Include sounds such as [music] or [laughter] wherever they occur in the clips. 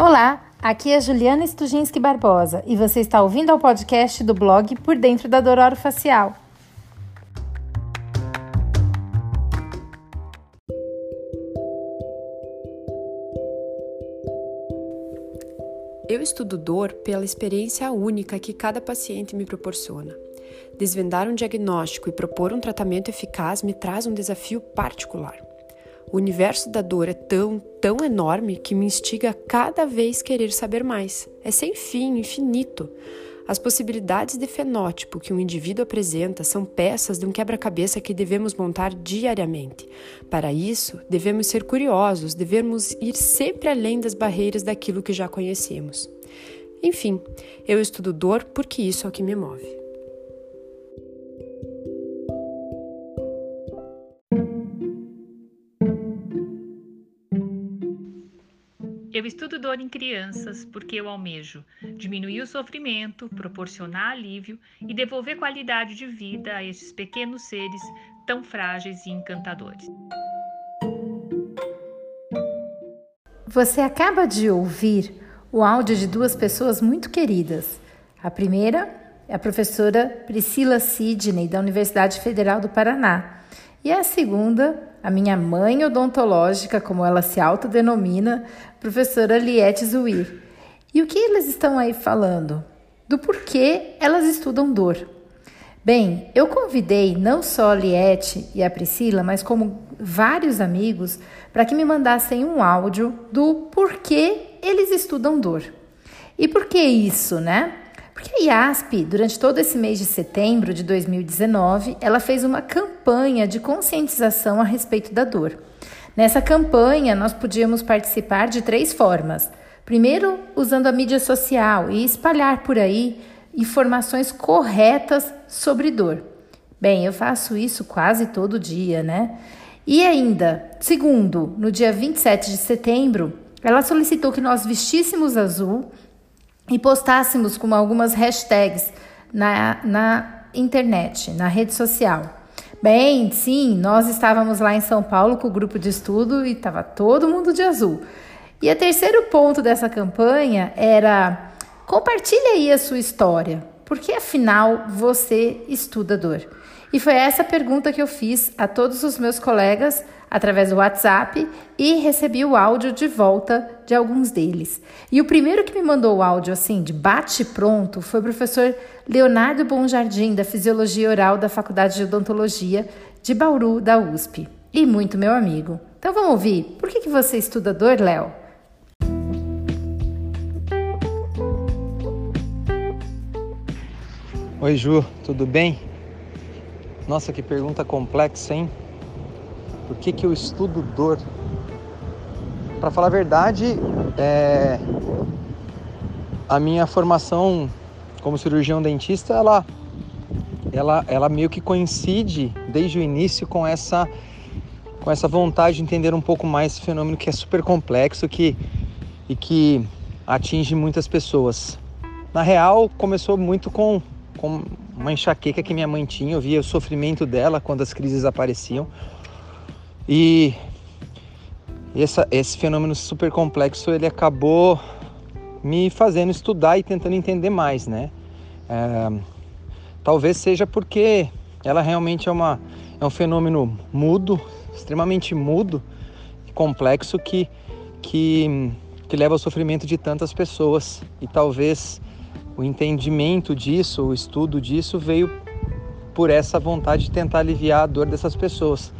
Olá, aqui é Juliana Stujinski Barbosa e você está ouvindo ao podcast do blog Por Dentro da Dor Facial. Eu estudo dor pela experiência única que cada paciente me proporciona. Desvendar um diagnóstico e propor um tratamento eficaz me traz um desafio particular. O universo da dor é tão, tão enorme que me instiga a cada vez querer saber mais. É sem fim, infinito. As possibilidades de fenótipo que um indivíduo apresenta são peças de um quebra-cabeça que devemos montar diariamente. Para isso, devemos ser curiosos, devemos ir sempre além das barreiras daquilo que já conhecemos. Enfim, eu estudo dor porque isso é o que me move. Eu estudo dor em crianças porque eu almejo diminuir o sofrimento, proporcionar alívio e devolver qualidade de vida a estes pequenos seres tão frágeis e encantadores. Você acaba de ouvir o áudio de duas pessoas muito queridas. A primeira é a professora Priscila Sidney, da Universidade Federal do Paraná. E a segunda a minha mãe odontológica, como ela se autodenomina, professora Liette Zuir. E o que eles estão aí falando? Do porquê elas estudam dor. Bem, eu convidei não só a Liette e a Priscila, mas como vários amigos, para que me mandassem um áudio do porquê eles estudam dor. E por que isso, né? Porque a IASP, durante todo esse mês de setembro de 2019, ela fez uma campanha de conscientização a respeito da dor. Nessa campanha, nós podíamos participar de três formas. Primeiro, usando a mídia social e espalhar por aí informações corretas sobre dor. Bem, eu faço isso quase todo dia, né? E ainda, segundo, no dia 27 de setembro, ela solicitou que nós vestíssemos azul e postássemos com algumas hashtags na, na internet, na rede social. Bem, sim, nós estávamos lá em São Paulo com o grupo de estudo e estava todo mundo de azul. E o terceiro ponto dessa campanha era compartilhe aí a sua história, porque afinal você estuda dor. E foi essa pergunta que eu fiz a todos os meus colegas através do WhatsApp e recebi o áudio de volta de alguns deles. E o primeiro que me mandou o áudio assim, de bate-pronto, foi o professor Leonardo Bonjardim, da Fisiologia Oral da Faculdade de Odontologia de Bauru, da USP. E muito meu amigo. Então vamos ouvir. Por que, que você estuda dor, Léo? Oi, Ju, tudo bem? Nossa, que pergunta complexa, hein? Por que, que eu estudo dor? Para falar a verdade, é... a minha formação como cirurgião dentista, ela, ela, ela meio que coincide desde o início com essa, com essa vontade de entender um pouco mais esse fenômeno que é super complexo que, e que atinge muitas pessoas. Na real, começou muito com, com uma enxaqueca que minha mãe tinha, eu via o sofrimento dela quando as crises apareciam. E essa, esse fenômeno super complexo ele acabou me fazendo estudar e tentando entender mais, né? É, talvez seja porque ela realmente é, uma, é um fenômeno mudo, extremamente mudo complexo que, que, que leva ao sofrimento de tantas pessoas. E talvez o entendimento disso, o estudo disso veio por essa vontade de tentar aliviar a dor dessas pessoas.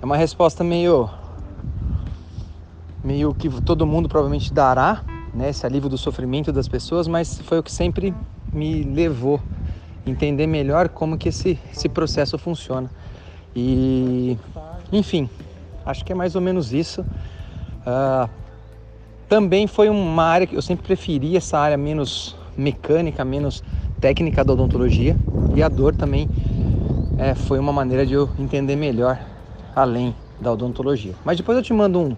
É uma resposta meio meio que todo mundo provavelmente dará, né, esse alívio do sofrimento das pessoas, mas foi o que sempre me levou a entender melhor como que esse, esse processo funciona. E, enfim, acho que é mais ou menos isso. Uh, também foi uma área que eu sempre preferi, essa área menos mecânica, menos técnica da odontologia. E a dor também é, foi uma maneira de eu entender melhor além da odontologia. Mas depois eu te mando um,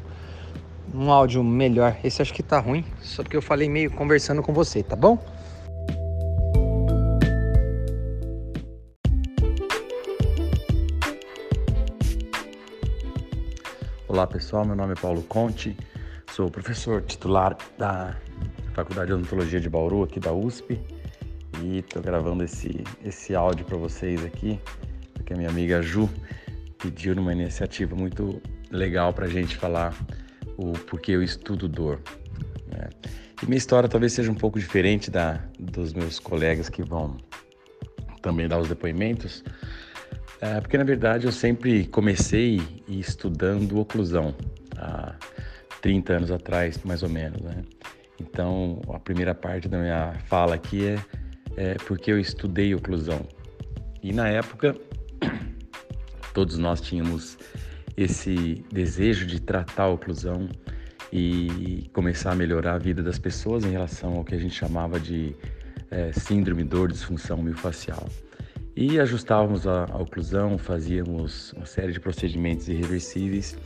um áudio melhor. Esse acho que tá ruim, só porque eu falei meio conversando com você, tá bom? Olá pessoal, meu nome é Paulo Conte, sou professor titular da Faculdade de Odontologia de Bauru, aqui da USP, e estou gravando esse, esse áudio para vocês aqui, porque a minha amiga Ju pediu numa iniciativa muito legal para a gente falar o porquê eu estudo dor. Né? E minha história talvez seja um pouco diferente da dos meus colegas que vão também dar os depoimentos, é, porque na verdade eu sempre comecei estudando oclusão há 30 anos atrás, mais ou menos. Né? Então a primeira parte da minha fala aqui é, é porque eu estudei oclusão. E na época todos nós tínhamos esse desejo de tratar a oclusão e começar a melhorar a vida das pessoas em relação ao que a gente chamava de é, síndrome, dor, disfunção miofascial. E ajustávamos a, a oclusão, fazíamos uma série de procedimentos irreversíveis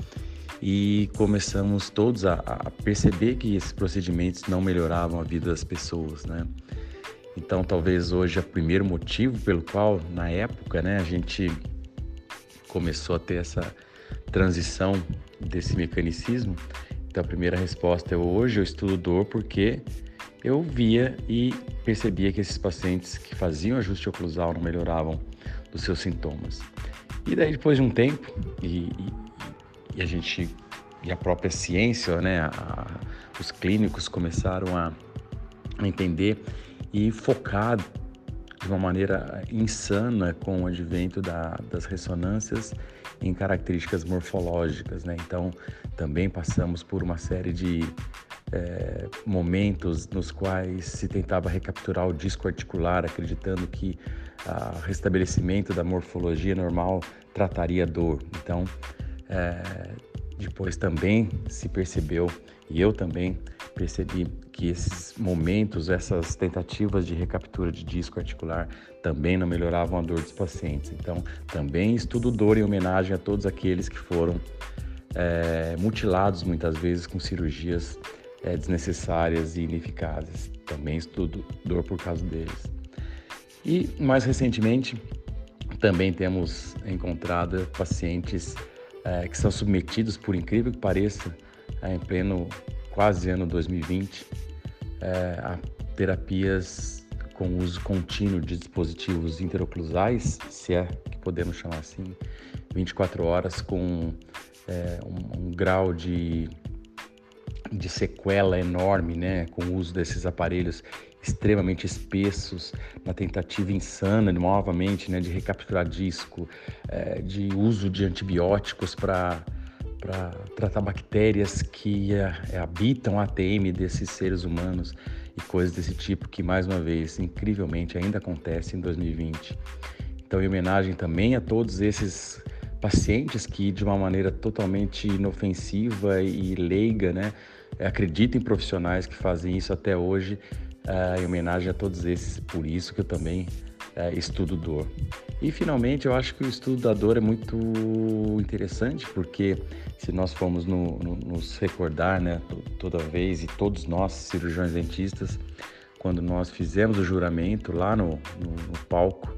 e começamos todos a, a, perceber que esses procedimentos não melhoravam a vida das pessoas, né? Então, talvez hoje é o primeiro motivo pelo qual, na época, né, a gente começou a ter essa transição desse mecanicismo. Então, a primeira resposta é hoje eu estudo dor porque eu via e percebia que esses pacientes que faziam ajuste oclusal não melhoravam dos seus sintomas. E daí, depois de um tempo, e, e, e a gente, e a própria ciência, né, a, os clínicos começaram a, a entender e focar de uma maneira insana com o advento da, das ressonâncias em características morfológicas, né? Então, também passamos por uma série de é, momentos nos quais se tentava recapturar o disco articular, acreditando que o restabelecimento da morfologia normal trataria dor. Então, é, depois também se percebeu, e eu também percebi que esses momentos, essas tentativas de recaptura de disco articular também não melhoravam a dor dos pacientes. Então, também estudo dor em homenagem a todos aqueles que foram é, mutilados muitas vezes com cirurgias é, desnecessárias e ineficazes. Também estudo dor por causa deles. E mais recentemente, também temos encontrado pacientes é, que são submetidos, por incrível que pareça, é, em pleno quase ano 2020, é, a terapias com uso contínuo de dispositivos interoclusais, se é que podemos chamar assim, 24 horas com é, um, um, grau de, de sequela enorme, né, com o uso desses aparelhos extremamente espessos, na tentativa insana, novamente, né, de recapturar disco, é, de uso de antibióticos para tratar bactérias que é, habitam a ATM desses seres humanos e coisas desse tipo que, mais uma vez, incrivelmente ainda acontece em 2020. Então, em homenagem também a todos esses pacientes que, de uma maneira totalmente inofensiva e leiga, né, acreditam em profissionais que fazem isso até hoje, uh, em homenagem a todos esses. Por isso que eu também uh, estudo dor. E finalmente, eu acho que o estudo da dor é muito interessante, porque se nós formos no, no, nos recordar, né, toda vez, e todos nós, cirurgiões dentistas, quando nós fizemos o juramento lá no, no, palco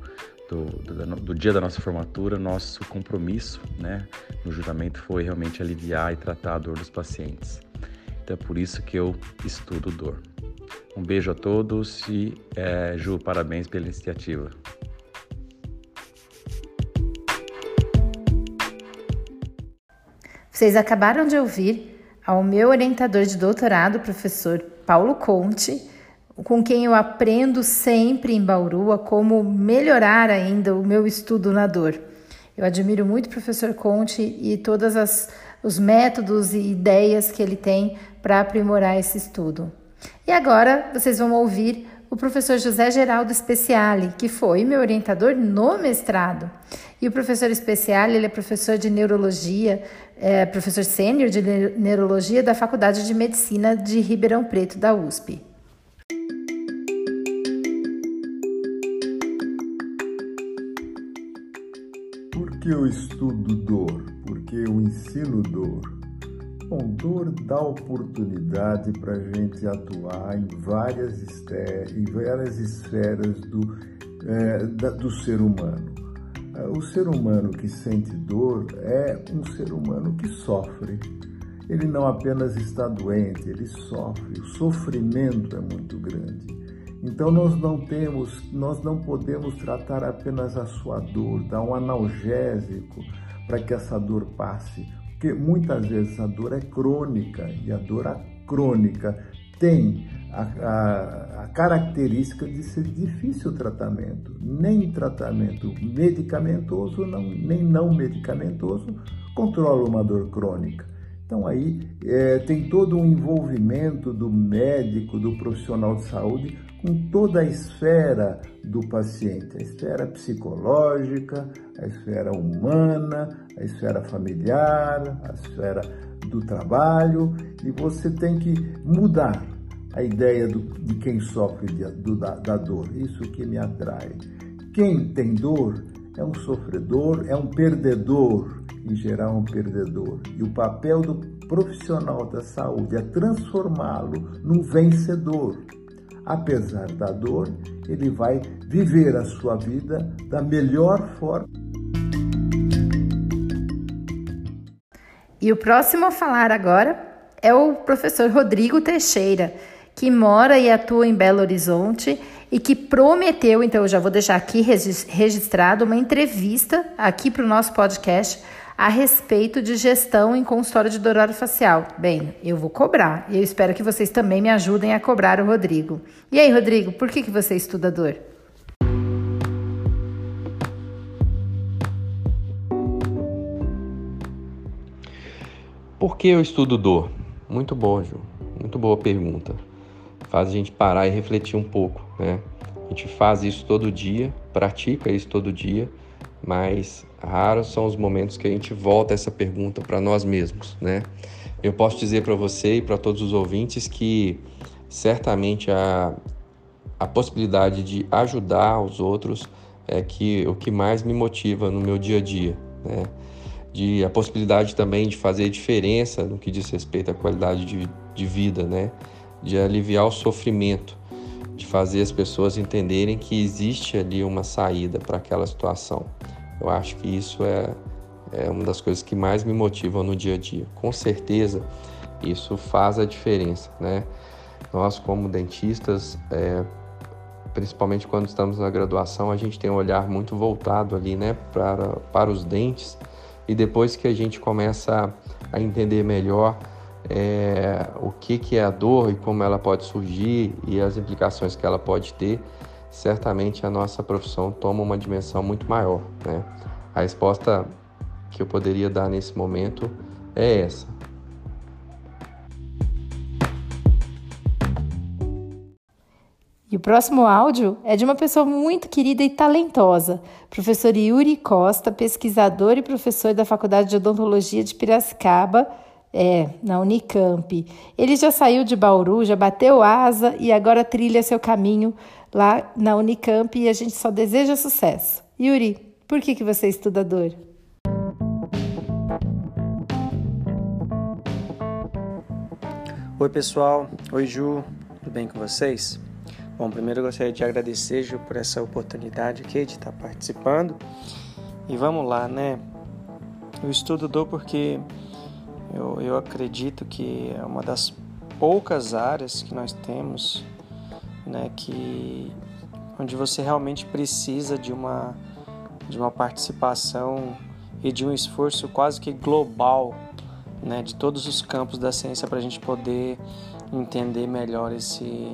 do, do, do, dia da nossa formatura, nosso compromisso né, no juramento foi realmente aliviar e tratar a dor dos pacientes. Então é por isso que eu estudo dor. Um beijo a todos e, é, Ju, parabéns pela iniciativa. Vocês acabaram de ouvir ao meu orientador de doutorado, professor Paulo Conte, com quem eu aprendo sempre em Bauru a como melhorar ainda o meu estudo na dor. Eu admiro muito o professor Conte e todos os métodos e ideias que ele tem para aprimorar esse estudo. E agora vocês vão ouvir o professor José Geraldo Speciale, que foi meu orientador no mestrado. E o professor Speciale, ele é professor de neurologia, é professor sênior de neurologia da Faculdade de Medicina de Ribeirão Preto, da USP. Por que eu estudo dor? Por que eu ensino dor? Bom, dor dá oportunidade para a gente atuar em várias, em várias esferas do, é, da, do ser humano. É, o ser humano que sente dor é um ser humano que sofre. ele não apenas está doente, ele sofre. O sofrimento é muito grande. Então nós não temos, nós não podemos tratar apenas a sua dor, dar um analgésico para que essa dor passe, porque muitas vezes a dor é crônica e a dor crônica tem a, a, a, característica de ser difícil o tratamento. Nem tratamento medicamentoso, não, nem não medicamentoso controla uma dor crônica. Então aí é, tem todo um envolvimento do médico, do profissional de saúde com toda a esfera do paciente, a esfera psicológica, a esfera humana, a esfera familiar, a esfera do trabalho, e você tem que mudar a ideia do, de quem sofre de, do, da, da dor. Isso que me atrai. Quem tem dor é um sofredor, é um perdedor, em geral, um perdedor. E o papel do profissional da saúde é transformá-lo num vencedor. Apesar da dor, ele vai viver a sua vida da melhor forma. E o próximo a falar agora é o professor Rodrigo Teixeira, que mora e atua em Belo Horizonte e que prometeu, então eu já vou deixar aqui registrado uma entrevista aqui para o nosso podcast a respeito de gestão em consultório de dor facial. Bem, eu vou cobrar e eu espero que vocês também me ajudem a cobrar o Rodrigo. E aí, Rodrigo, por que, que você estuda dor? Por que eu estudo dor? Muito bom, Ju. Muito boa pergunta. Faz a gente parar e refletir um pouco, né? A gente faz isso todo dia, pratica isso todo dia, mas raros são os momentos que a gente volta essa pergunta para nós mesmos, né? Eu posso dizer para você e para todos os ouvintes que certamente a, a possibilidade de ajudar os outros é que o que mais me motiva no meu dia a dia, né? de a possibilidade também de fazer diferença no que diz respeito à qualidade de, de vida, né? De aliviar o sofrimento, de fazer as pessoas entenderem que existe ali uma saída para aquela situação. Eu acho que isso é, é uma das coisas que mais me motivam no dia a dia. Com certeza, isso faz a diferença, né? Nós, como dentistas, é, principalmente quando estamos na graduação, a gente tem um olhar muito voltado ali, né, para, para os dentes e depois que a gente começa a entender melhor é, o que, que é a dor e como ela pode surgir e as implicações que ela pode ter, certamente a nossa profissão toma uma dimensão muito maior. Né? A resposta que eu poderia dar nesse momento é essa. E o próximo áudio é de uma pessoa muito querida e talentosa, professor Yuri Costa, pesquisador e professor da Faculdade de Odontologia de Piracicaba, é, na Unicamp. Ele já saiu de Bauru, já bateu asa e agora trilha seu caminho lá na Unicamp e a gente só deseja sucesso. Yuri, por que, que você é estudador? Oi, pessoal. Oi, Ju. Tudo bem com vocês? Bom, primeiro eu gostaria de agradecer, Ju, por essa oportunidade aqui de estar participando. E vamos lá, né? Eu estudo dor porque eu, eu acredito que é uma das poucas áreas que nós temos, né, que onde você realmente precisa de uma de uma participação e de um esforço quase que global, né, de todos os campos da ciência para a gente poder entender melhor esse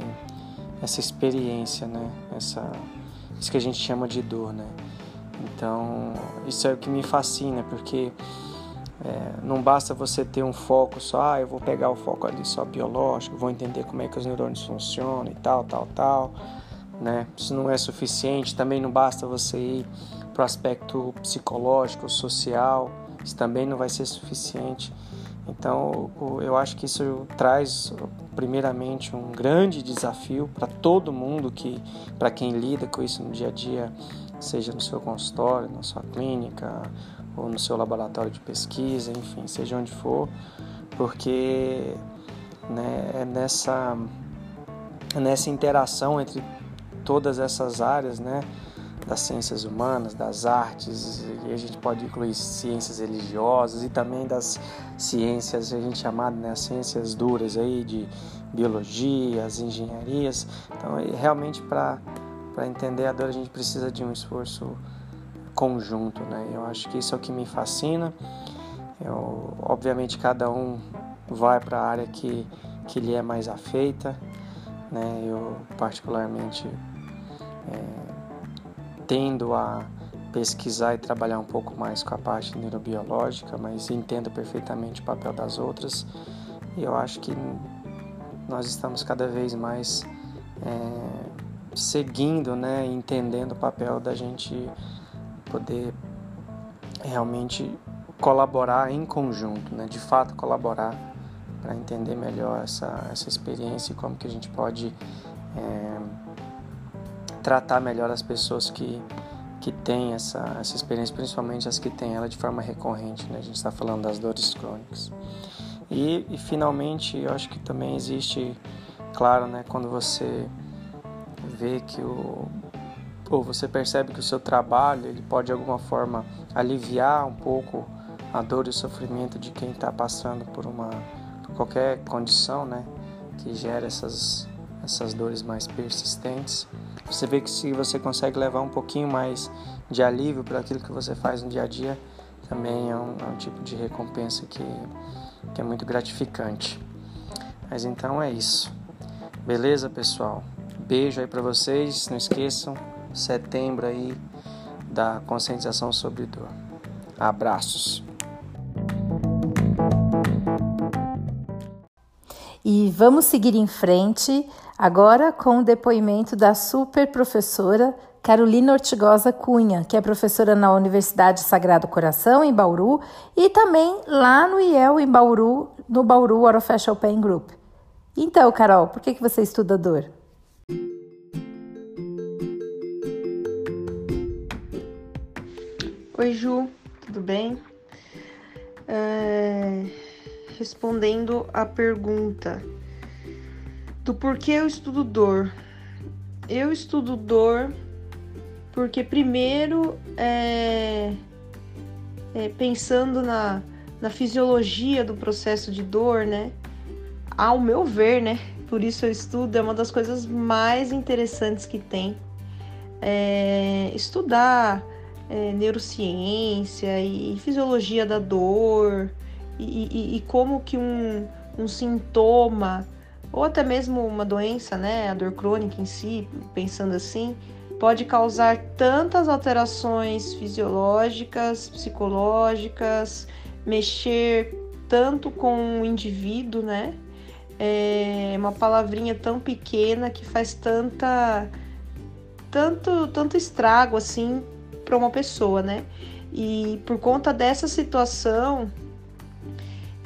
essa experiência, né? Essa, isso que a gente chama de dor, né? Então, isso é o que me fascina, porque é, não basta você ter um foco só, ah, eu vou pegar o foco ali só biológico, vou entender como é que os neurônios funcionam e tal, tal, tal, né? Isso não é suficiente, também não basta você ir para o aspecto psicológico, social, isso também não vai ser suficiente. Então, eu acho que isso traz, primeiramente, um grande desafio para todo mundo que, para quem lida com isso no dia a dia, seja no seu consultório, na sua clínica ou no seu laboratório de pesquisa, enfim, seja onde for, porque né, é nessa, nessa interação entre todas essas áreas, né, das ciências humanas, das artes, e a gente pode incluir ciências religiosas e também das ciências, a gente chamada, né, as ciências duras aí de biologia, as engenharias. Então, realmente para para entender a dor a gente precisa de um esforço conjunto, né? Eu acho que isso é o que me fascina. Eu, obviamente cada um vai para a área que que lhe é mais afeita, né? Eu particularmente é, tendo a pesquisar e trabalhar um pouco mais com a parte neurobiológica, mas entendo perfeitamente o papel das outras. E eu acho que nós estamos cada vez mais é, seguindo, né, entendendo o papel da gente poder realmente colaborar em conjunto, né, de fato colaborar para entender melhor essa, essa experiência e como que a gente pode é, tratar melhor as pessoas que, que têm essa, essa experiência, principalmente as que têm ela de forma recorrente. Né? A gente está falando das dores crônicas. E, e finalmente, eu acho que também existe, claro, né, quando você vê que o ou você percebe que o seu trabalho ele pode de alguma forma aliviar um pouco a dor e o sofrimento de quem está passando por uma por qualquer condição, né, que gera essas essas dores mais persistentes. Você vê que se você consegue levar um pouquinho mais de alívio para aquilo que você faz no dia a dia, também é um, é um tipo de recompensa que, que é muito gratificante. Mas então é isso. Beleza, pessoal? Beijo aí para vocês. Não esqueçam, setembro aí da conscientização sobre dor. Abraços. E vamos seguir em frente agora com o depoimento da super professora Carolina Ortigosa Cunha, que é professora na Universidade Sagrado Coração, em Bauru, e também lá no IEL, em Bauru, no Bauru Orofacial Pain Group. Então, Carol, por que, que você estuda dor? Oi, Ju, tudo bem? É... Respondendo a pergunta do porquê eu estudo dor. Eu estudo dor porque, primeiro, é... É, pensando na, na fisiologia do processo de dor, né? Ao meu ver, né? Por isso eu estudo, é uma das coisas mais interessantes que tem. É, estudar é, neurociência e fisiologia da dor e, e, e como que um, um sintoma ou até mesmo uma doença, né, a dor crônica em si, pensando assim, pode causar tantas alterações fisiológicas, psicológicas, mexer tanto com o indivíduo, né? É uma palavrinha tão pequena que faz tanta tanto tanto estrago assim para uma pessoa, né? E por conta dessa situação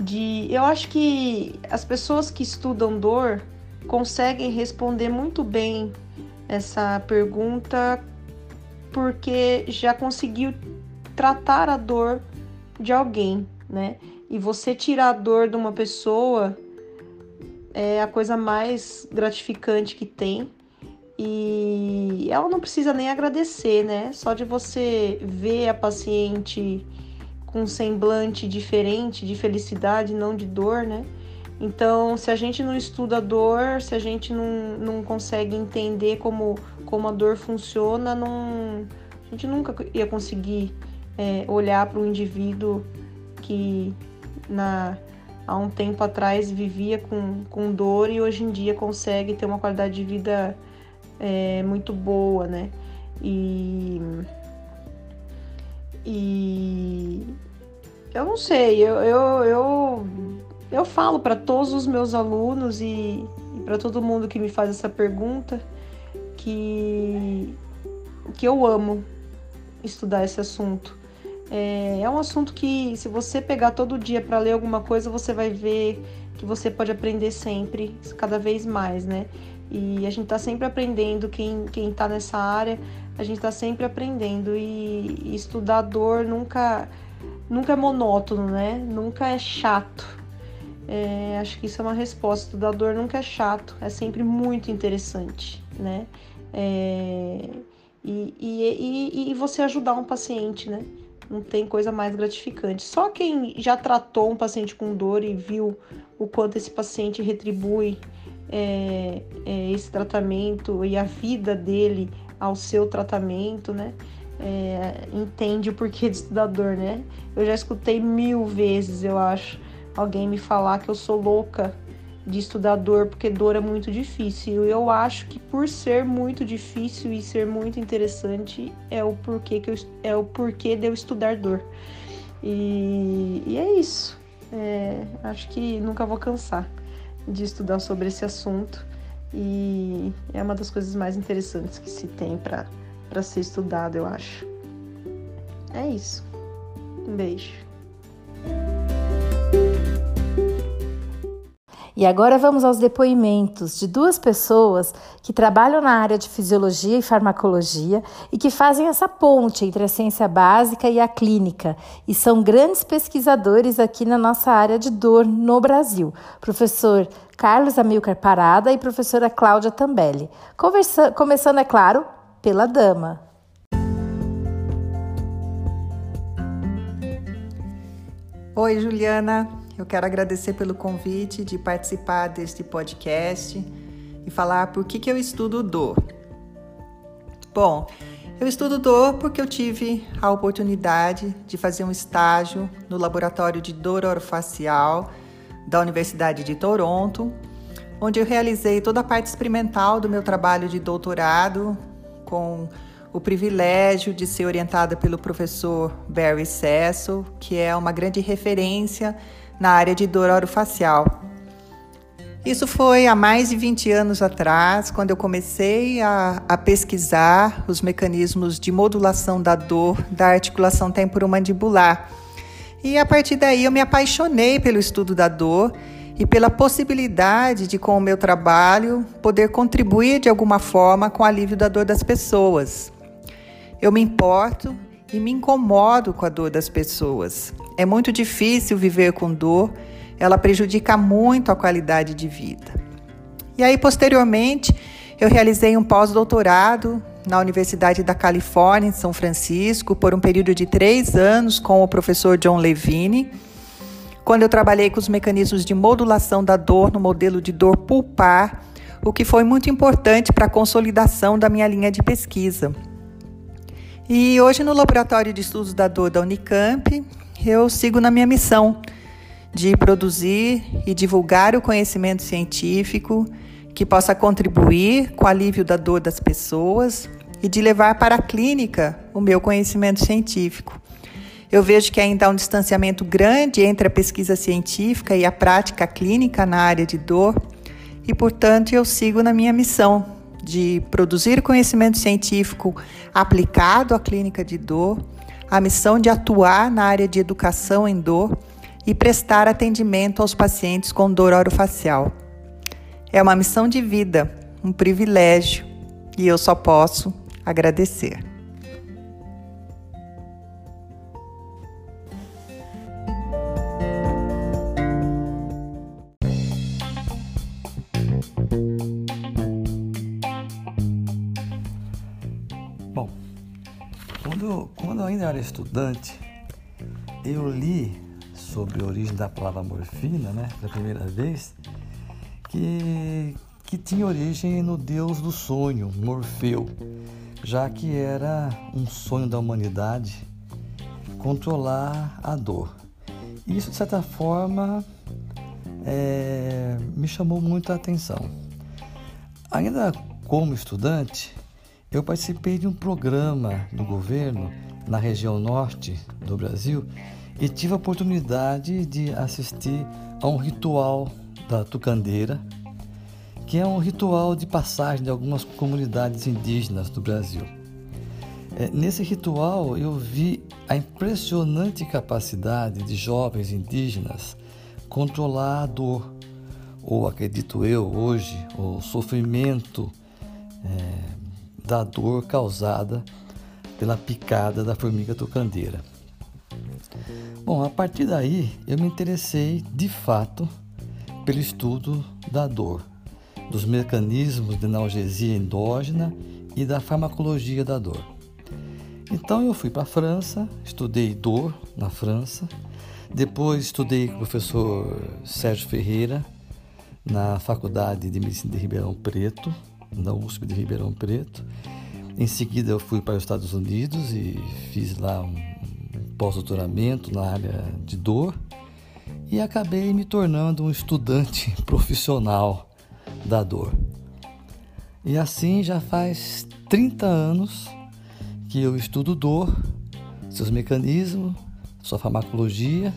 de eu acho que as pessoas que estudam dor conseguem responder muito bem essa pergunta porque já conseguiu tratar a dor de alguém, né? E você tirar a dor de uma pessoa é a coisa mais gratificante que tem. E ela não precisa nem agradecer, né? Só de você ver a paciente um semblante diferente, de felicidade, não de dor, né? Então, se a gente não estuda a dor, se a gente não, não consegue entender como, como a dor funciona, não, a gente nunca ia conseguir é, olhar para um indivíduo que na, há um tempo atrás vivia com, com dor e hoje em dia consegue ter uma qualidade de vida é, muito boa, né? E, e eu não sei, eu, eu, eu, eu falo para todos os meus alunos e, e para todo mundo que me faz essa pergunta que, que eu amo estudar esse assunto. É, é um assunto que, se você pegar todo dia para ler alguma coisa, você vai ver que você pode aprender sempre, cada vez mais, né? E a gente está sempre aprendendo, quem, quem tá nessa área, a gente está sempre aprendendo. E, e estudar dor nunca, nunca é monótono, né? Nunca é chato. É, acho que isso é uma resposta. Estudar dor nunca é chato, é sempre muito interessante, né? É, e, e, e, e você ajudar um paciente, né? Não tem coisa mais gratificante. Só quem já tratou um paciente com dor e viu o quanto esse paciente retribui é, é, esse tratamento e a vida dele ao seu tratamento, né? É, entende o porquê de estudador, né? Eu já escutei mil vezes, eu acho, alguém me falar que eu sou louca de estudar dor, porque dor é muito difícil. Eu acho que por ser muito difícil e ser muito interessante é o porquê, que eu, é o porquê de eu estudar dor. E, e é isso. É, acho que nunca vou cansar de estudar sobre esse assunto. E é uma das coisas mais interessantes que se tem para ser estudado, eu acho. É isso. Um beijo. E agora vamos aos depoimentos de duas pessoas que trabalham na área de fisiologia e farmacologia e que fazem essa ponte entre a ciência básica e a clínica e são grandes pesquisadores aqui na nossa área de dor no Brasil. Professor Carlos Amilcar Parada e professora Cláudia Tambelli. Conversa começando, é claro, pela dama. Oi, Juliana. Eu quero agradecer pelo convite de participar deste podcast e falar por que, que eu estudo dor. Bom, eu estudo dor porque eu tive a oportunidade de fazer um estágio no laboratório de dor orofacial da Universidade de Toronto, onde eu realizei toda a parte experimental do meu trabalho de doutorado com o privilégio de ser orientada pelo professor Barry Cecil, que é uma grande referência na área de dor orofacial. Isso foi há mais de 20 anos atrás, quando eu comecei a, a pesquisar os mecanismos de modulação da dor da articulação temporomandibular. E a partir daí eu me apaixonei pelo estudo da dor e pela possibilidade de, com o meu trabalho, poder contribuir de alguma forma com o alívio da dor das pessoas. Eu me importo e me incomodo com a dor das pessoas. É muito difícil viver com dor, ela prejudica muito a qualidade de vida. E aí, posteriormente, eu realizei um pós-doutorado na Universidade da Califórnia, em São Francisco, por um período de três anos com o professor John Levine, quando eu trabalhei com os mecanismos de modulação da dor no modelo de dor pulpar, o que foi muito importante para a consolidação da minha linha de pesquisa. E hoje, no Laboratório de Estudos da Dor da Unicamp, eu sigo na minha missão de produzir e divulgar o conhecimento científico que possa contribuir com o alívio da dor das pessoas e de levar para a clínica o meu conhecimento científico. Eu vejo que ainda há um distanciamento grande entre a pesquisa científica e a prática clínica na área de dor, e, portanto, eu sigo na minha missão de produzir conhecimento científico aplicado à clínica de dor a missão de atuar na área de educação em dor e prestar atendimento aos pacientes com dor orofacial. É uma missão de vida, um privilégio, e eu só posso agradecer. Ainda era estudante, eu li sobre a origem da palavra morfina, né, pela primeira vez, que, que tinha origem no deus do sonho, Morfeu, já que era um sonho da humanidade controlar a dor. Isso, de certa forma, é, me chamou muito a atenção. Ainda como estudante, eu participei de um programa do governo na região norte do Brasil e tive a oportunidade de assistir a um ritual da tucandeira, que é um ritual de passagem de algumas comunidades indígenas do Brasil. É, nesse ritual eu vi a impressionante capacidade de jovens indígenas controlar a dor, ou acredito eu hoje, o sofrimento é, da dor causada pela picada da formiga tocandeira. Bom, a partir daí eu me interessei de fato pelo estudo da dor, dos mecanismos de analgesia endógena e da farmacologia da dor. Então eu fui para a França, estudei dor na França, depois estudei com o professor Sérgio Ferreira na Faculdade de Medicina de Ribeirão Preto, na USP de Ribeirão Preto. Em seguida eu fui para os Estados Unidos e fiz lá um pós-doutoramento na área de dor e acabei me tornando um estudante [laughs] profissional da dor. E assim já faz 30 anos que eu estudo dor, seus mecanismos, sua farmacologia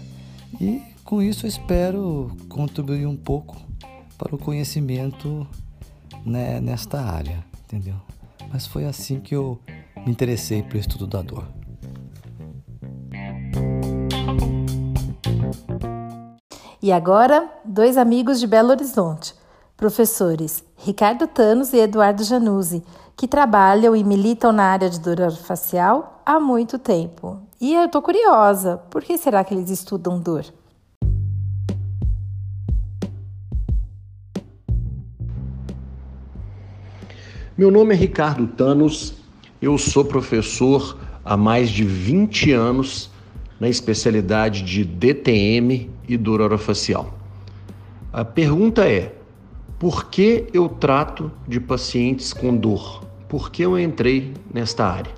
e com isso espero contribuir um pouco para o conhecimento né, nesta área, entendeu? Mas foi assim que eu me interessei pelo estudo da dor. E agora, dois amigos de Belo Horizonte, professores Ricardo Tanos e Eduardo Januzzi, que trabalham e militam na área de dor facial há muito tempo. E eu estou curiosa, por que será que eles estudam dor? Meu nome é Ricardo Tanos, eu sou professor há mais de 20 anos na especialidade de DTM e dor orofacial. A pergunta é: por que eu trato de pacientes com dor? Por que eu entrei nesta área?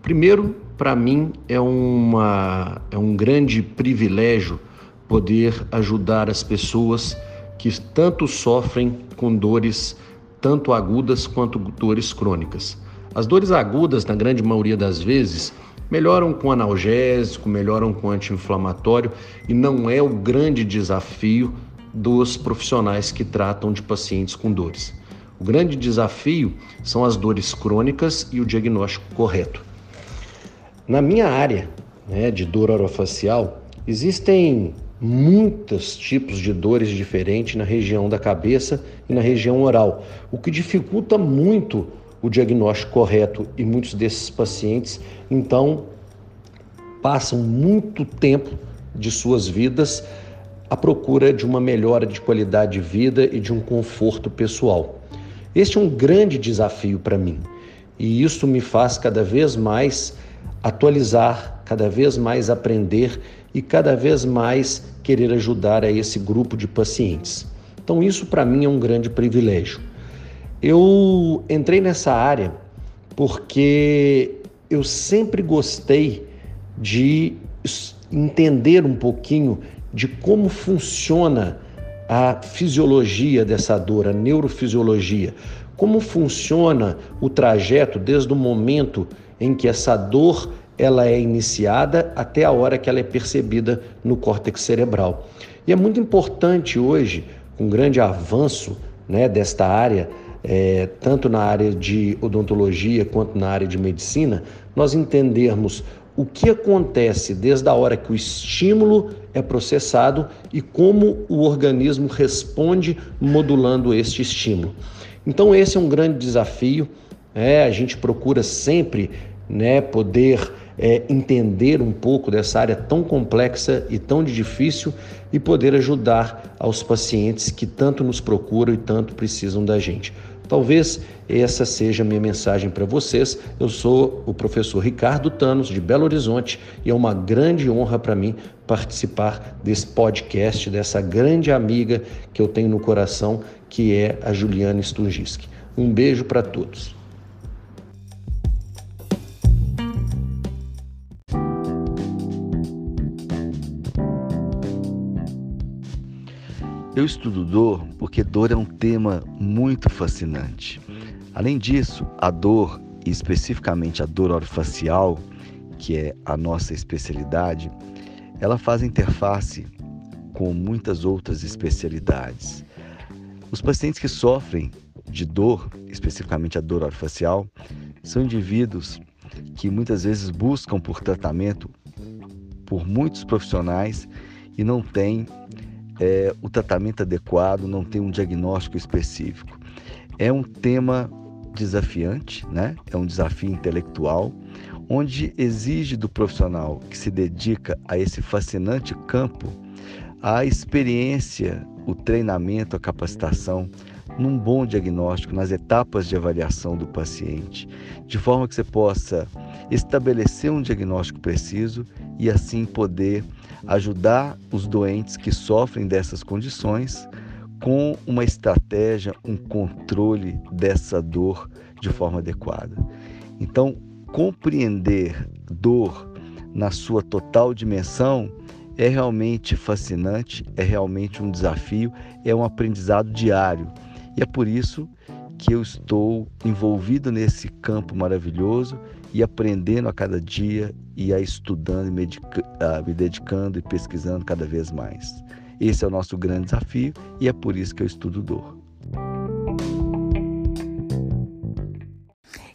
Primeiro, para mim é, uma, é um grande privilégio poder ajudar as pessoas que tanto sofrem com dores tanto agudas quanto dores crônicas. As dores agudas, na grande maioria das vezes, melhoram com analgésico, melhoram com anti-inflamatório e não é o grande desafio dos profissionais que tratam de pacientes com dores. O grande desafio são as dores crônicas e o diagnóstico correto. Na minha área né, de dor orofacial, existem muitos tipos de dores diferentes na região da cabeça e na região oral, o que dificulta muito o diagnóstico correto e muitos desses pacientes então passam muito tempo de suas vidas à procura de uma melhora de qualidade de vida e de um conforto pessoal. Este é um grande desafio para mim e isso me faz cada vez mais atualizar, cada vez mais aprender e cada vez mais querer ajudar a esse grupo de pacientes. Então, isso para mim é um grande privilégio. Eu entrei nessa área porque eu sempre gostei de entender um pouquinho de como funciona a fisiologia dessa dor, a neurofisiologia, como funciona o trajeto desde o momento em que essa dor ela é iniciada até a hora que ela é percebida no córtex cerebral. E é muito importante hoje, com um grande avanço né, desta área, é, tanto na área de odontologia quanto na área de medicina, nós entendermos o que acontece desde a hora que o estímulo é processado e como o organismo responde modulando este estímulo. Então, esse é um grande desafio. É, a gente procura sempre né, poder é, entender um pouco dessa área tão complexa e tão difícil e poder ajudar aos pacientes que tanto nos procuram e tanto precisam da gente. Talvez essa seja a minha mensagem para vocês. Eu sou o professor Ricardo Tanos, de Belo Horizonte, e é uma grande honra para mim participar desse podcast, dessa grande amiga que eu tenho no coração, que é a Juliana Sturgiski. Um beijo para todos. Eu estudo dor porque dor é um tema muito fascinante. Além disso, a dor, especificamente a dor orofacial, que é a nossa especialidade, ela faz interface com muitas outras especialidades. Os pacientes que sofrem de dor, especificamente a dor orofacial, são indivíduos que muitas vezes buscam por tratamento por muitos profissionais e não têm é, o tratamento adequado, não tem um diagnóstico específico. É um tema desafiante, né? é um desafio intelectual, onde exige do profissional que se dedica a esse fascinante campo a experiência, o treinamento, a capacitação num bom diagnóstico, nas etapas de avaliação do paciente, de forma que você possa estabelecer um diagnóstico preciso e assim poder ajudar os doentes que sofrem dessas condições com uma estratégia, um controle dessa dor de forma adequada. Então, compreender dor na sua total dimensão é realmente fascinante, é realmente um desafio, é um aprendizado diário. E é por isso que eu estou envolvido nesse campo maravilhoso e aprendendo a cada dia e a estudando, me, me dedicando e pesquisando cada vez mais. Esse é o nosso grande desafio e é por isso que eu estudo dor.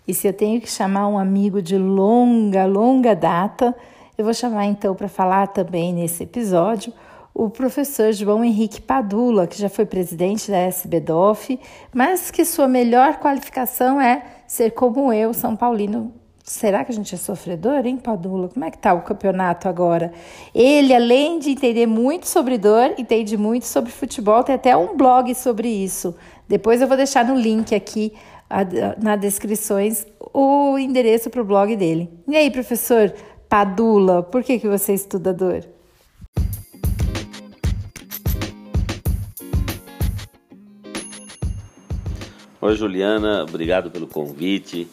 E se eu tenho que chamar um amigo de longa, longa data, eu vou chamar então para falar também nesse episódio o professor João Henrique Padula, que já foi presidente da SBDOF, mas que sua melhor qualificação é ser como eu, São Paulino. Será que a gente é sofredor, hein, Padula? Como é que tá o campeonato agora? Ele, além de entender muito sobre dor, entende muito sobre futebol, tem até um blog sobre isso. Depois eu vou deixar no link aqui na descrições o endereço para o blog dele. E aí, professor Padula, por que, que você estuda dor? Oi, Juliana, obrigado pelo convite.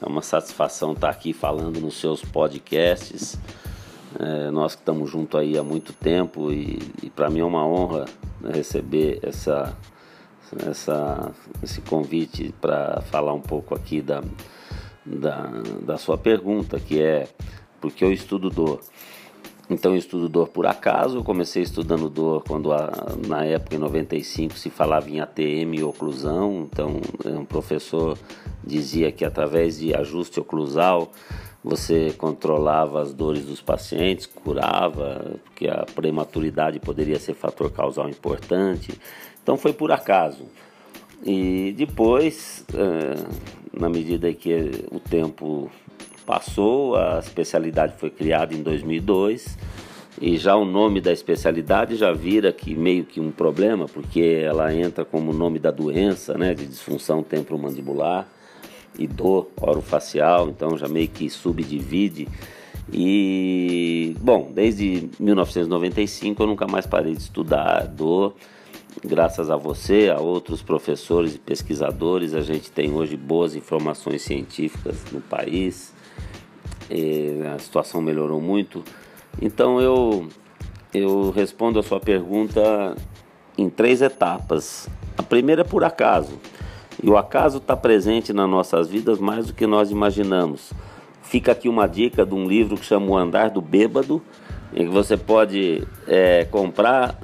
É uma satisfação estar aqui falando nos seus podcasts. É, nós que estamos juntos aí há muito tempo e, e para mim é uma honra receber essa, essa, esse convite para falar um pouco aqui da, da, da sua pergunta, que é porque eu estudo dor. Então eu estudo dor por acaso, eu comecei estudando dor quando a, na época em 95 se falava em ATM e oclusão, então um professor dizia que através de ajuste oclusal você controlava as dores dos pacientes, curava, porque a prematuridade poderia ser fator causal importante. Então foi por acaso. E depois, eh, na medida que o tempo passou, a especialidade foi criada em 2002 e já o nome da especialidade já vira que meio que um problema, porque ela entra como nome da doença, né, de disfunção temporomandibular e dor orofacial, então já meio que subdivide. E, bom, desde 1995 eu nunca mais parei de estudar dor. Graças a você, a outros professores e pesquisadores, a gente tem hoje boas informações científicas no país a situação melhorou muito. Então eu, eu respondo a sua pergunta em três etapas. A primeira é por acaso. E o acaso está presente nas nossas vidas mais do que nós imaginamos. Fica aqui uma dica de um livro que chama O Andar do Bêbado, em que você pode é, comprar,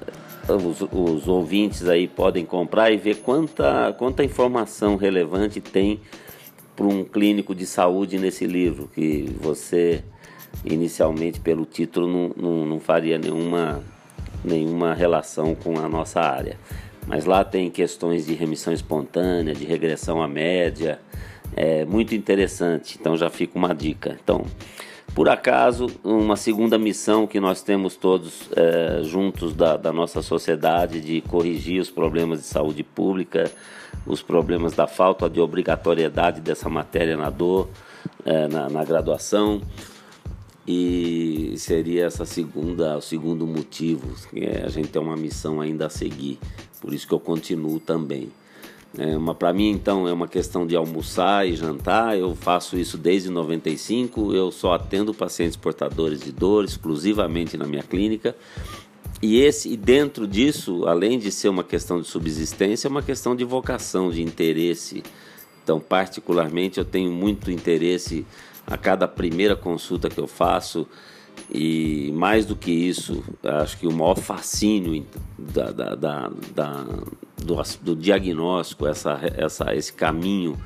os, os ouvintes aí podem comprar e ver quanta, quanta informação relevante tem para um clínico de saúde nesse livro, que você inicialmente pelo título não, não, não, faria nenhuma, nenhuma relação com a nossa área. Mas lá tem questões de remissão espontânea, de regressão à média, é muito interessante, então já fica uma dica. Então, por acaso, uma segunda missão que nós temos todos é, juntos da, da nossa sociedade de corrigir os problemas de saúde pública, os problemas da falta de obrigatoriedade dessa matéria na dor, é, na, na, graduação. E seria essa segunda, o segundo motivo, que é a gente tem uma missão ainda a seguir. Por isso que eu continuo também. É para mim então é uma questão de almoçar e jantar. Eu faço isso desde 95. Eu só atendo pacientes portadores de dor exclusivamente na minha clínica. E esse e dentro disso, além de ser uma questão de subsistência, é uma questão de vocação, de interesse. Então, particularmente, eu tenho muito interesse a cada primeira consulta que eu faço e mais do que isso, acho que o maior fascínio da, da, da, da do, do, diagnóstico, essa, essa, esse caminho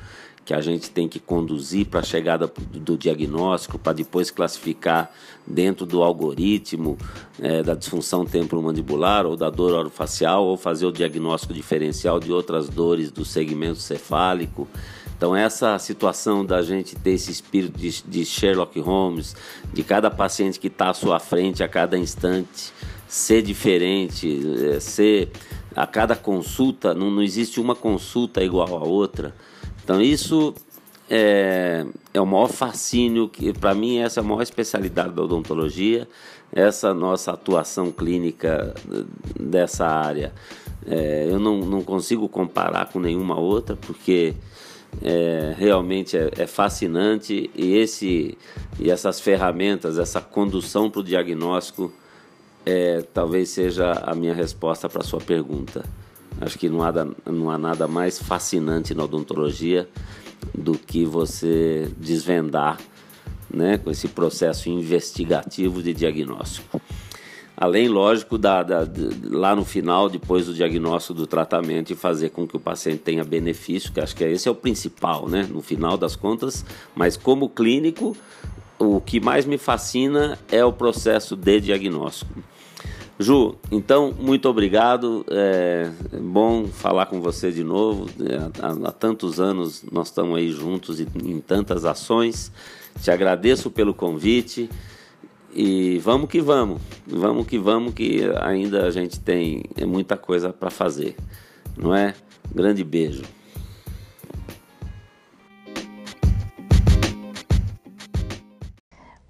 que a gente tem que conduzir para a chegada do diagnóstico, para depois classificar dentro do algoritmo é, da disfunção temporomandibular ou da dor orofacial, ou fazer o diagnóstico diferencial de outras dores do segmento cefálico. Então, essa situação da gente ter esse espírito de, de Sherlock Holmes, de cada paciente que está à sua frente a cada instante, ser diferente, é, ser a cada consulta, não, não existe uma consulta igual a outra. Então isso é, é o maior fascínio, que para mim essa é a maior especialidade da odontologia, essa nossa atuação clínica dessa área. É, eu não, não consigo comparar com nenhuma outra, porque é, realmente é, é, fascinante e, esse, e essas ferramentas, essa condução para o diagnóstico, é, talvez seja a minha resposta para a sua pergunta. Acho que não há, não há nada mais fascinante na odontologia do que você desvendar né, com esse processo investigativo de diagnóstico. Além, lógico, da, da, de, lá no final, depois do diagnóstico do tratamento e fazer com que o paciente tenha benefício, que acho que esse é o principal, né? No final das contas, mas como clínico, o que mais me fascina é o processo de diagnóstico. Ju, então, muito obrigado. É bom falar com você de novo. É, há, há tantos anos nós estamos aí juntos em tantas ações. Te agradeço pelo convite. E vamos que vamos, vamos que vamos, que ainda a gente tem muita coisa para fazer, não é? Grande beijo.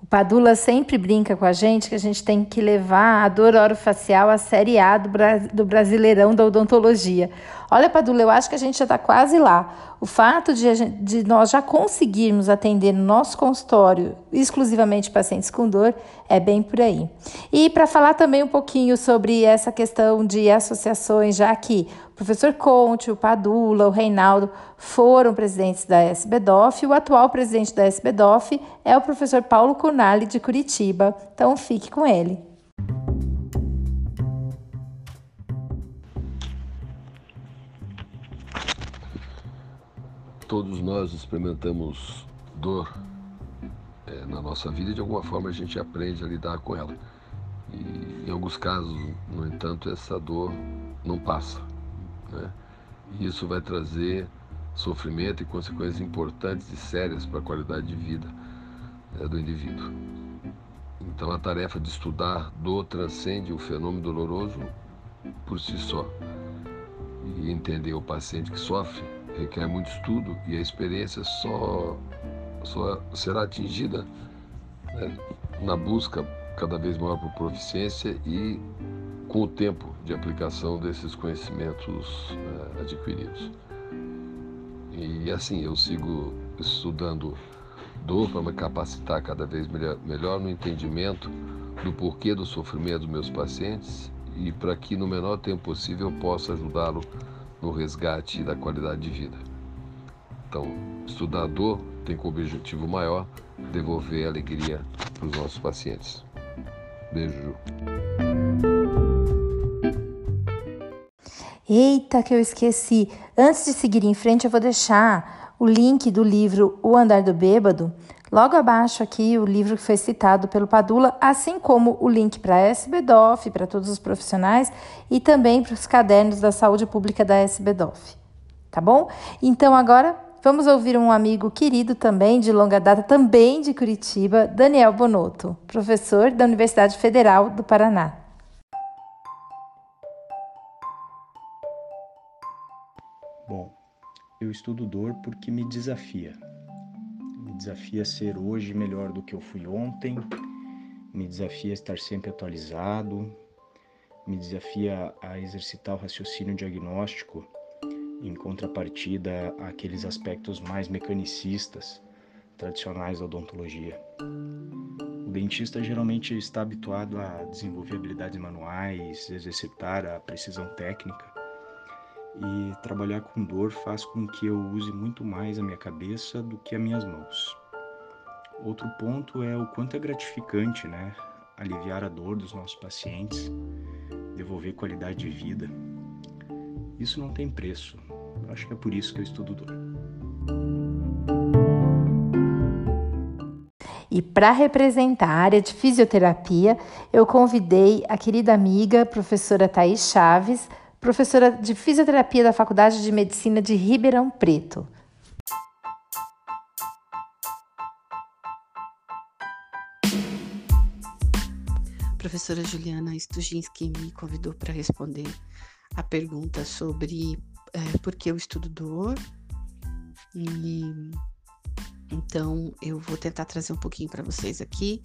O Padula sempre brinca com a gente que a gente tem que levar a dor orofacial à série A do, do Brasileirão da Odontologia. Olha, Padula, eu acho que a gente já está quase lá. O fato de, de, nós já conseguirmos atender no nosso consultório exclusivamente pacientes com dor é bem por aí. E para falar também um pouquinho sobre essa questão de associações, já que o professor Conte, o Padula, o Reinaldo foram presidentes da SBDOF, o atual presidente da SBDOF é o professor Paulo Conali de Curitiba. Então fique com ele. Todos nós experimentamos dor é, na nossa vida e de alguma forma a gente aprende a lidar com ela. E em alguns casos, no entanto, essa dor não passa. Né? E isso vai trazer sofrimento e consequências importantes e sérias para a qualidade de vida é, do indivíduo. Então a tarefa de estudar dor transcende o fenômeno doloroso por si só. E entender o paciente que sofre requer muito estudo e a experiência só, só será atingida né, na busca cada vez maior por proficiência e com o tempo de aplicação desses conhecimentos uh, adquiridos. E assim, eu sigo estudando dor para me capacitar cada vez melhor, melhor no entendimento do porquê do sofrimento dos meus pacientes e para que no menor tempo possível eu possa ajudá-lo no resgate da qualidade de vida. Então, estudar a dor tem como objetivo maior devolver alegria para os nossos pacientes. Beijo. Eita, que eu esqueci. Antes de seguir em frente, eu vou deixar o link do livro O Andar do Bêbado. Logo abaixo aqui, o livro que foi citado pelo Padula, assim como o link para a SBDOF, para todos os profissionais, e também para os cadernos da saúde pública da SBDOF. Tá bom? Então agora vamos ouvir um amigo querido também, de longa data, também de Curitiba, Daniel Bonotto, professor da Universidade Federal do Paraná. Eu estudo dor porque me desafia. Me desafia a ser hoje melhor do que eu fui ontem, me desafia a estar sempre atualizado, me desafia a exercitar o raciocínio diagnóstico em contrapartida àqueles aspectos mais mecanicistas tradicionais da odontologia. O dentista geralmente está habituado a desenvolver habilidades manuais, exercitar a precisão técnica, e trabalhar com dor faz com que eu use muito mais a minha cabeça do que as minhas mãos. Outro ponto é o quanto é gratificante, né? Aliviar a dor dos nossos pacientes, devolver qualidade de vida. Isso não tem preço. Acho que é por isso que eu estudo dor. E para representar a área de fisioterapia, eu convidei a querida amiga, professora Thais Chaves, professora de fisioterapia da Faculdade de Medicina de Ribeirão Preto. A professora Juliana Stujinski me convidou para responder a pergunta sobre é, por que eu estudo dor. E então eu vou tentar trazer um pouquinho para vocês aqui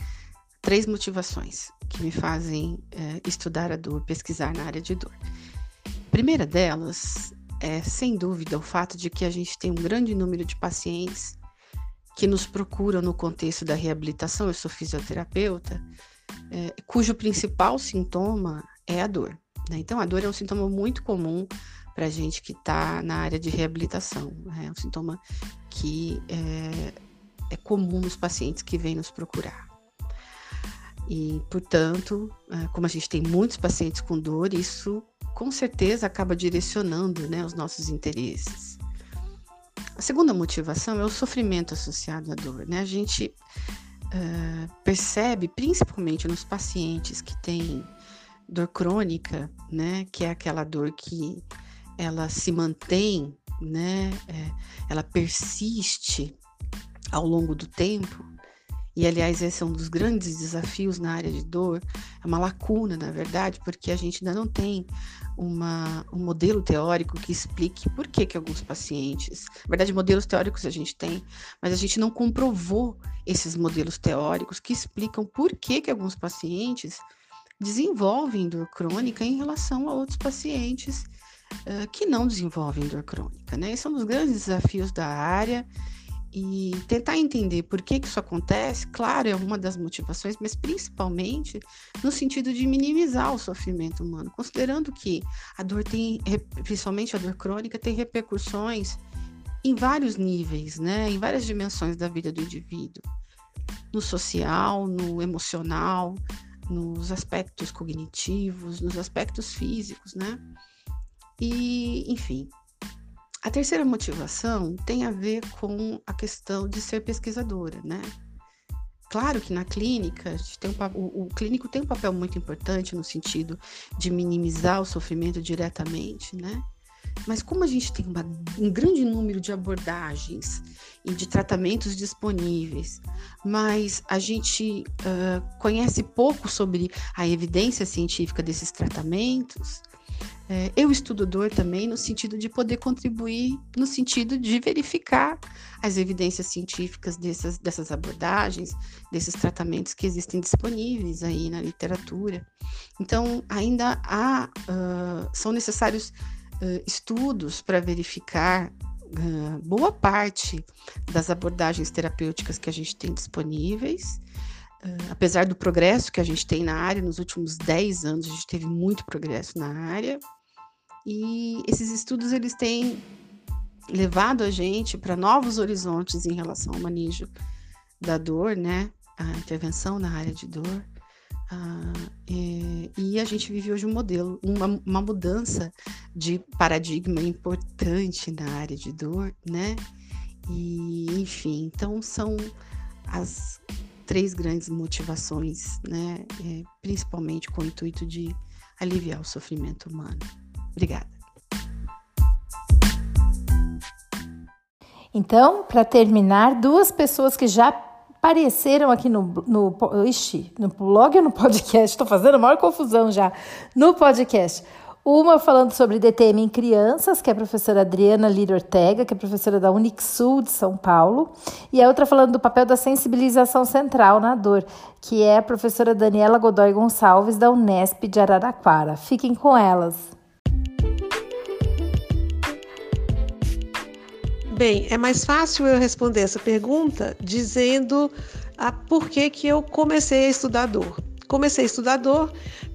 três motivações que me fazem é, estudar a dor, pesquisar na área de dor. A primeira delas é, sem dúvida, o fato de que a gente tem um grande número de pacientes que nos procuram no contexto da reabilitação. Eu sou fisioterapeuta, é, cujo principal sintoma é a dor. Né? Então, a dor é um sintoma muito comum para gente que está na área de reabilitação. Né? É um sintoma que é, é comum nos pacientes que vêm nos procurar. E, portanto, é, como a gente tem muitos pacientes com dor, isso com certeza acaba direcionando né, os nossos interesses. A segunda motivação é o sofrimento associado à dor. Né? A gente uh, percebe, principalmente nos pacientes que têm dor crônica, né, que é aquela dor que ela se mantém, né, é, ela persiste ao longo do tempo, e, aliás, esse é um dos grandes desafios na área de dor, é uma lacuna, na verdade, porque a gente ainda não tem uma, um modelo teórico que explique por que, que alguns pacientes. Na verdade, modelos teóricos a gente tem, mas a gente não comprovou esses modelos teóricos que explicam por que, que alguns pacientes desenvolvem dor crônica em relação a outros pacientes uh, que não desenvolvem dor crônica. Né? Esse é um dos grandes desafios da área e tentar entender por que, que isso acontece, claro, é uma das motivações, mas principalmente no sentido de minimizar o sofrimento humano, considerando que a dor tem, principalmente a dor crônica, tem repercussões em vários níveis, né, em várias dimensões da vida do indivíduo, no social, no emocional, nos aspectos cognitivos, nos aspectos físicos, né? E, enfim, a terceira motivação tem a ver com a questão de ser pesquisadora, né? Claro que na clínica, um, o, o, clínico tem um papel muito importante no sentido de minimizar o sofrimento diretamente, né? Mas como a gente tem uma, um grande número de abordagens e de tratamentos disponíveis, mas a gente uh, conhece pouco sobre a evidência científica desses tratamentos, é, eu estudo dor também no sentido de poder contribuir, no sentido de verificar as evidências científicas dessas, dessas abordagens, desses tratamentos que existem disponíveis aí na literatura. Então, ainda há, uh, são necessários uh, estudos para verificar uh, boa parte das abordagens terapêuticas que a gente tem disponíveis. Uh, apesar do progresso que a gente tem na área, nos últimos 10 anos a gente teve muito progresso na área, e esses estudos eles têm levado a gente para novos horizontes em relação ao manejo da dor, né? A intervenção na área de dor. Uh, e, e, a gente vive hoje um modelo, uma, uma mudança de paradigma importante na área de dor, né? E, enfim, então são as três grandes motivações, né? É, principalmente com o intuito de aliviar o sofrimento humano. Obrigada. Então, para terminar, duas pessoas que já apareceram aqui no, no, ixi, no blog ou no podcast, estou fazendo a maior confusão já, no podcast. Uma falando sobre DTM em crianças, que é a professora Adriana Lira Ortega, que é professora da Unixul de São Paulo, e a outra falando do papel da sensibilização central na dor, que é a professora Daniela Godoy Gonçalves, da Unesp de Araraquara. Fiquem com elas. Bem, é mais fácil eu responder essa pergunta dizendo a por que, que eu comecei a estudar dor. Comecei a estudar dor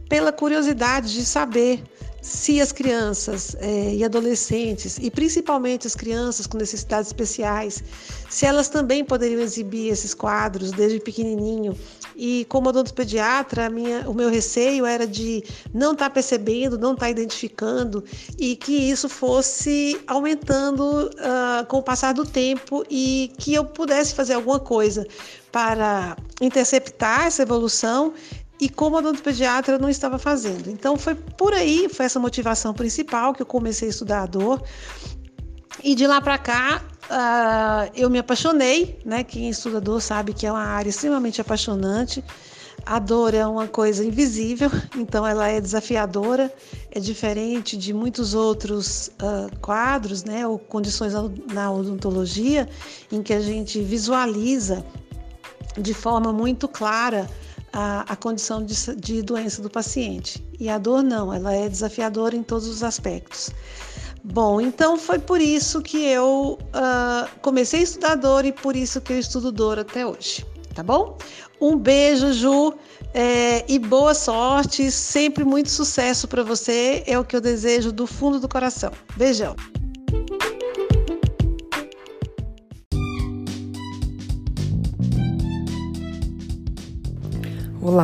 pela curiosidade de saber se as crianças é, e adolescentes, e principalmente as crianças com necessidades especiais, se elas também poderiam exibir esses quadros desde pequenininho. E como odontopediatra, minha, o meu receio era de não estar tá percebendo, não estar tá identificando e que isso fosse aumentando uh, com o passar do tempo e que eu pudesse fazer alguma coisa para interceptar essa evolução e como odontopediatra não estava fazendo. Então foi por aí, foi essa motivação principal que eu comecei a estudar a dor. E de lá para cá uh, eu me apaixonei, né? Quem é estudador sabe que é uma área extremamente apaixonante. A dor é uma coisa invisível, [laughs] então ela é desafiadora, é diferente de muitos outros uh, quadros, né, ou condições na odontologia, em que a gente visualiza de forma muito clara a, a condição de, de doença do paciente. E a dor não, ela é desafiadora em todos os aspectos. Bom, então foi por isso que eu uh, comecei a estudar dor e por isso que eu estudo dor até hoje, tá bom? Um beijo, Ju, é, e boa sorte, sempre muito sucesso para você, é o que eu desejo do fundo do coração. Beijão.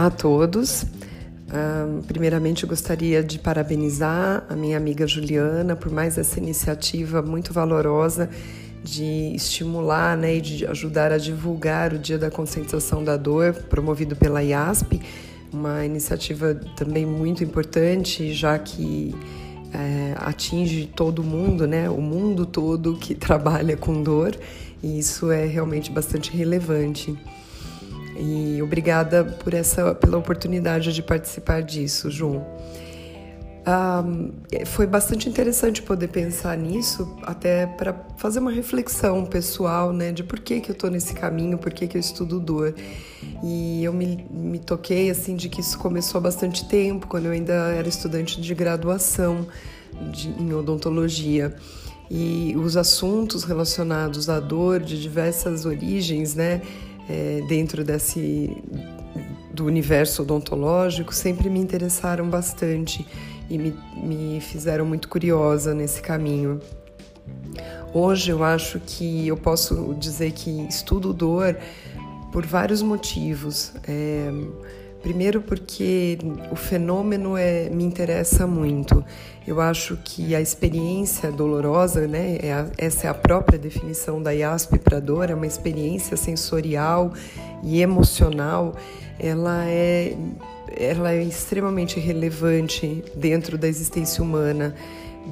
A todos. Primeiramente, eu gostaria de parabenizar a minha amiga Juliana por mais essa iniciativa muito valorosa de estimular né, e de ajudar a divulgar o Dia da Conscientização da Dor, promovido pela IASP, uma iniciativa também muito importante, já que é, atinge todo mundo, né, o mundo todo que [laughs] trabalha com dor, e isso é realmente bastante relevante. E obrigada por essa, pela oportunidade de participar disso, João. Foi bastante interessante poder pensar nisso, até para fazer uma reflexão pessoal, né, de por que, que eu estou nesse caminho, por que, que eu estudo dor. E eu me, me toquei, assim, de que isso começou há bastante tempo, quando eu ainda era estudante de graduação de, em odontologia. E os assuntos relacionados à dor de diversas origens, né, é, dentro desse do universo odontológico sempre me interessaram bastante e me, me fizeram muito curiosa nesse caminho. Hoje eu acho que eu posso dizer que estudo dor por vários motivos. É, primeiro porque o fenômeno é, me interessa muito. Eu acho que a experiência dolorosa, né, é a, essa é a própria definição da IASP para dor, é uma experiência sensorial e emocional. Ela é ela é extremamente relevante dentro da existência humana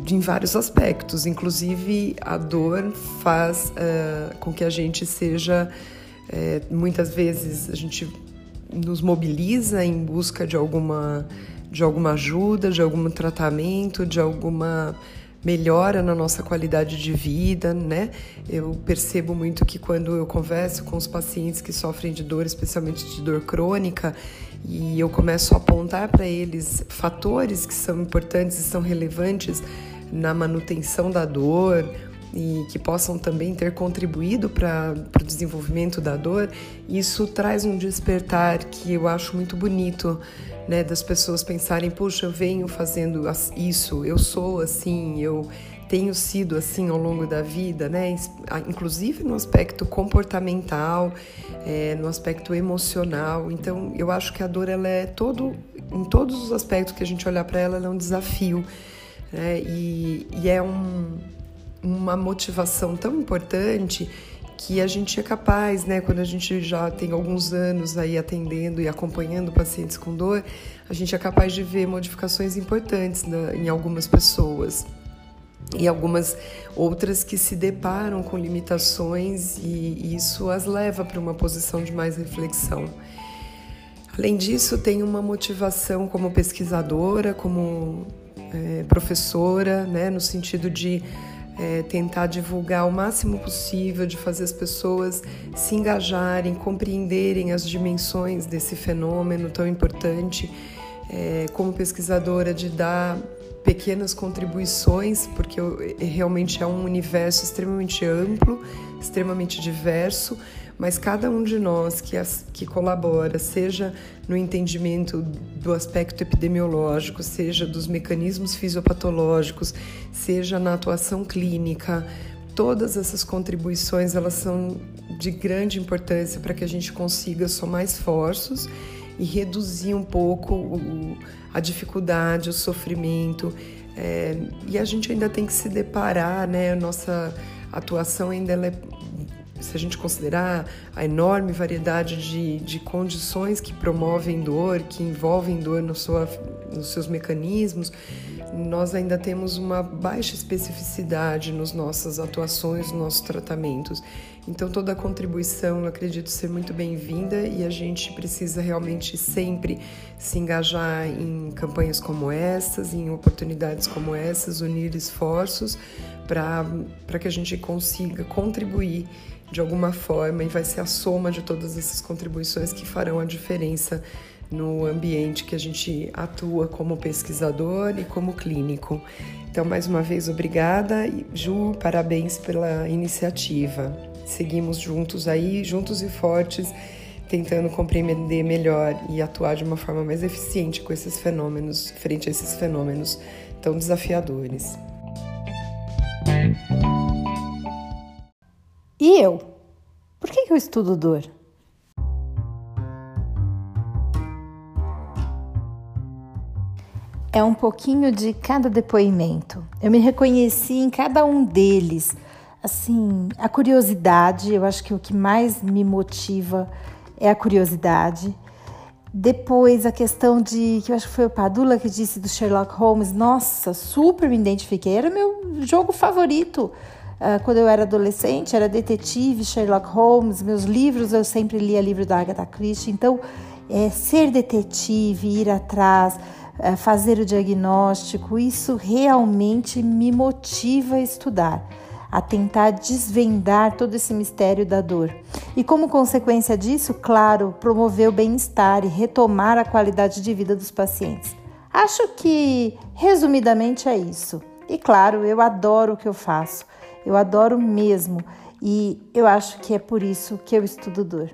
em vários aspectos, inclusive a dor faz uh, com que a gente seja uh, muitas vezes a gente nos mobiliza em busca de alguma de alguma ajuda, de algum tratamento, de alguma melhora na nossa qualidade de vida, né? Eu percebo muito que quando eu converso com os pacientes que sofrem de dor, especialmente de dor crônica, e eu começo a apontar para eles fatores que são importantes e são relevantes na manutenção da dor e que possam também ter contribuído para o desenvolvimento da dor, isso traz um despertar que eu acho muito bonito. Né, das pessoas pensarem, puxa, eu venho fazendo isso, eu sou assim, eu tenho sido assim ao longo da vida, né? Inclusive no aspecto comportamental, é, no aspecto emocional. Então, eu acho que a dor ela é todo, em todos os aspectos que a gente olhar para ela, ela é um desafio, né? E, e é um, uma motivação tão importante que a gente é capaz, né, quando a gente já tem alguns anos aí atendendo e acompanhando pacientes com dor, a gente é capaz de ver modificações importantes na, em algumas pessoas e algumas outras que se deparam com limitações e isso as leva para uma posição de mais reflexão. Além disso, tem uma motivação como pesquisadora, como é, professora, né, no sentido de é, tentar divulgar o máximo possível, de fazer as pessoas se engajarem, compreenderem as dimensões desse fenômeno tão importante. É, como pesquisadora, de dar pequenas contribuições, porque realmente é um universo extremamente amplo, extremamente diverso, mas cada um de nós que, as, que colabora, seja no entendimento do aspecto epidemiológico, seja dos mecanismos fisiopatológicos, seja na atuação clínica, todas essas contribuições elas são de grande importância para que a gente consiga somar esforços e reduzir um pouco o, a dificuldade, o sofrimento. É, e a gente ainda tem que se deparar, né? A nossa atuação ainda é, se a gente considerar a enorme variedade de, de condições que promovem dor, que envolvem dor no sua, nos seus mecanismos, nós ainda temos uma baixa especificidade nas nossas atuações, nos nossos tratamentos. Então, toda contribuição, eu acredito ser muito bem-vinda e a gente precisa realmente sempre se engajar em campanhas como essas, em oportunidades como essas, unir esforços para que a gente consiga contribuir de alguma forma e vai ser a soma de todas essas contribuições que farão a diferença no ambiente que a gente atua como pesquisador e como clínico. Então, mais uma vez, obrigada. Ju, parabéns pela iniciativa seguimos juntos aí, juntos e fortes, tentando compreender melhor e atuar de uma forma mais eficiente com esses fenômenos, frente a esses fenômenos tão desafiadores. Eu? Por que eu estudo dor? É um pouquinho de cada depoimento. Eu me reconheci em cada um deles assim, a curiosidade, eu acho que o que mais me motiva é a curiosidade. Depois a questão de, que eu acho que foi o Padula que disse do Sherlock Holmes, nossa, super me identifiquei, era meu jogo favorito. Uh, quando eu era adolescente, era detetive, Sherlock Holmes, meus livros, eu sempre lia livro da Agatha Christie. Então, é, ser detetive, ir atrás, é, fazer o diagnóstico, isso realmente me motiva a estudar a tentar desvendar todo esse mistério da dor. E como consequência disso, claro, promover o bem-estar e retomar a qualidade de vida dos pacientes. Acho que, resumidamente, é isso. E claro, eu adoro o que eu faço, eu adoro mesmo, e eu acho que é por isso que eu estudo dor.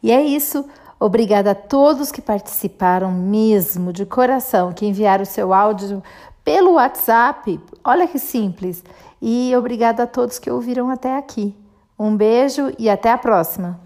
E é isso. Obrigada a todos que participaram mesmo, de coração, que enviaram o seu áudio pelo WhatsApp. Olha que simples. E obrigada a todos que ouviram até aqui. Um beijo e até a próxima.